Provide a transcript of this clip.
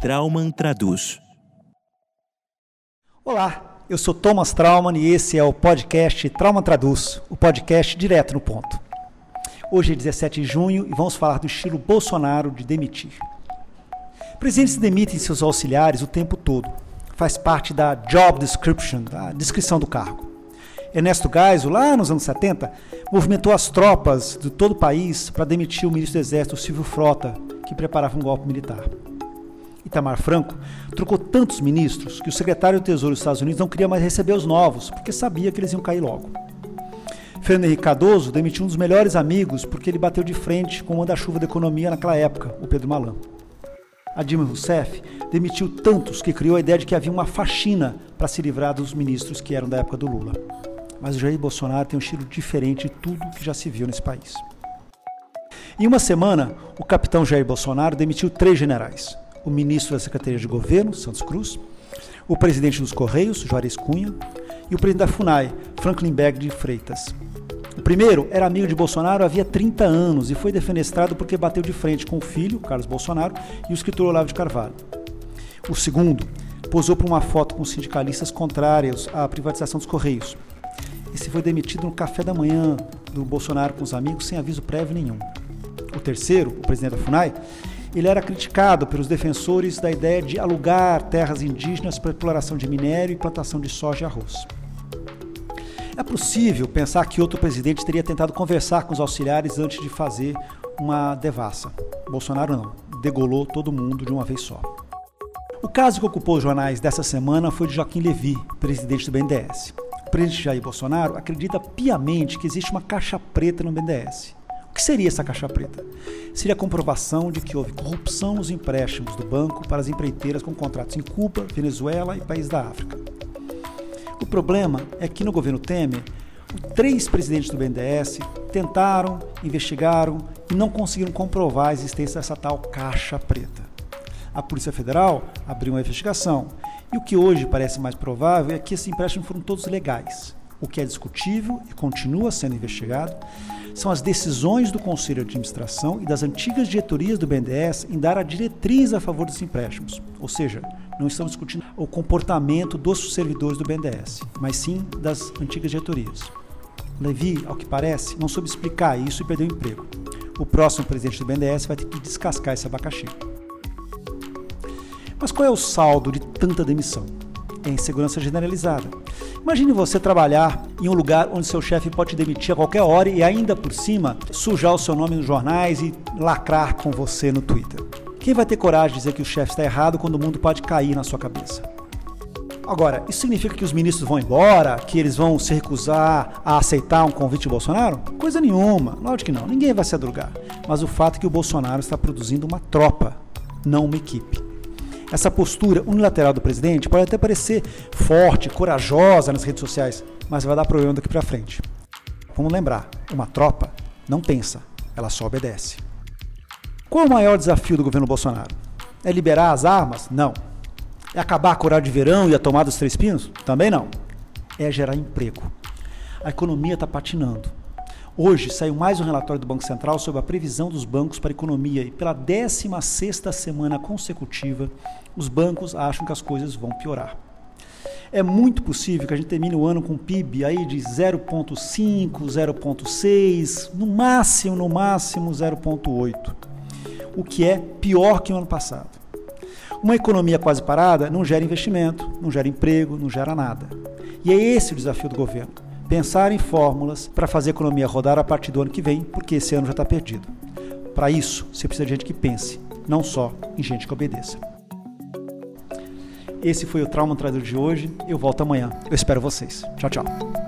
Trauman Traduz. Olá, eu sou Thomas Trauman e esse é o podcast Trauman Traduz, o podcast direto no ponto. Hoje é 17 de junho e vamos falar do estilo Bolsonaro de demitir. Presidentes demitem seus auxiliares o tempo todo. Faz parte da job description, da descrição do cargo. Ernesto Geisel, lá nos anos 70, movimentou as tropas de todo o país para demitir o ministro do Exército, Silvio Frota, que preparava um golpe militar. Itamar Franco trocou tantos ministros que o secretário do Tesouro dos Estados Unidos não queria mais receber os novos, porque sabia que eles iam cair logo. Fernando Henrique Cardoso demitiu um dos melhores amigos porque ele bateu de frente com o manda-chuva da economia naquela época, o Pedro Malan. A Dilma Rousseff demitiu tantos que criou a ideia de que havia uma faxina para se livrar dos ministros que eram da época do Lula. Mas o Jair Bolsonaro tem um estilo diferente de tudo que já se viu nesse país. Em uma semana, o capitão Jair Bolsonaro demitiu três generais: o ministro da Secretaria de Governo, Santos Cruz, o presidente dos Correios, Juarez Cunha, e o presidente da FUNAI, Franklin Berg de Freitas. O primeiro era amigo de Bolsonaro havia 30 anos e foi defenestrado porque bateu de frente com o filho, Carlos Bolsonaro, e o escritor Olavo de Carvalho. O segundo posou para uma foto com sindicalistas contrários à privatização dos Correios. Esse foi demitido no café da manhã do Bolsonaro com os amigos sem aviso prévio nenhum. O terceiro, o presidente da FUNAI, ele era criticado pelos defensores da ideia de alugar terras indígenas para exploração de minério e plantação de soja e arroz. É possível pensar que outro presidente teria tentado conversar com os auxiliares antes de fazer uma devassa. Bolsonaro não, degolou todo mundo de uma vez só. O caso que ocupou os jornais dessa semana foi de Joaquim Levy, presidente do BNDES. O presidente Jair Bolsonaro acredita piamente que existe uma caixa preta no BNDES. O que seria essa caixa preta? Seria a comprovação de que houve corrupção nos empréstimos do banco para as empreiteiras com contratos em Cuba, Venezuela e países da África. O problema é que no governo Temer, três presidentes do BNDES tentaram, investigaram e não conseguiram comprovar a existência dessa tal caixa preta. A Polícia Federal abriu uma investigação e o que hoje parece mais provável é que esses empréstimos foram todos legais. O que é discutível e continua sendo investigado são as decisões do Conselho de Administração e das antigas diretorias do BNDES em dar a diretriz a favor dos empréstimos. Ou seja, não estamos discutindo o comportamento dos servidores do BNDES, mas sim das antigas diretorias. Levi, ao que parece, não soube explicar isso e perdeu o emprego. O próximo presidente do BNDES vai ter que descascar esse abacaxi. Mas qual é o saldo de tanta demissão? É insegurança generalizada. Imagine você trabalhar em um lugar onde seu chefe pode te demitir a qualquer hora e ainda por cima sujar o seu nome nos jornais e lacrar com você no Twitter. Quem vai ter coragem de dizer que o chefe está errado quando o mundo pode cair na sua cabeça? Agora, isso significa que os ministros vão embora, que eles vão se recusar a aceitar um convite de Bolsonaro? Coisa nenhuma, lógico que não, ninguém vai se adrugar. Mas o fato é que o Bolsonaro está produzindo uma tropa, não uma equipe. Essa postura unilateral do presidente pode até parecer forte, corajosa nas redes sociais, mas vai dar problema daqui para frente. Vamos lembrar, uma tropa não pensa, ela só obedece. Qual o maior desafio do governo Bolsonaro? É liberar as armas? Não. É acabar o horário de verão e a tomada dos três pinos? Também não. É gerar emprego. A economia está patinando. Hoje saiu mais um relatório do Banco Central sobre a previsão dos bancos para a economia e pela 16ª semana consecutiva, os bancos acham que as coisas vão piorar. É muito possível que a gente termine o ano com PIB aí de 0.5, 0.6, no máximo, no máximo 0.8, o que é pior que o ano passado. Uma economia quase parada não gera investimento, não gera emprego, não gera nada. E é esse o desafio do governo pensar em fórmulas para fazer a economia rodar a partir do ano que vem, porque esse ano já está perdido. Para isso, você precisa de gente que pense, não só em gente que obedeça. Esse foi o Trauma Tradutor de hoje. Eu volto amanhã. Eu espero vocês. Tchau, tchau.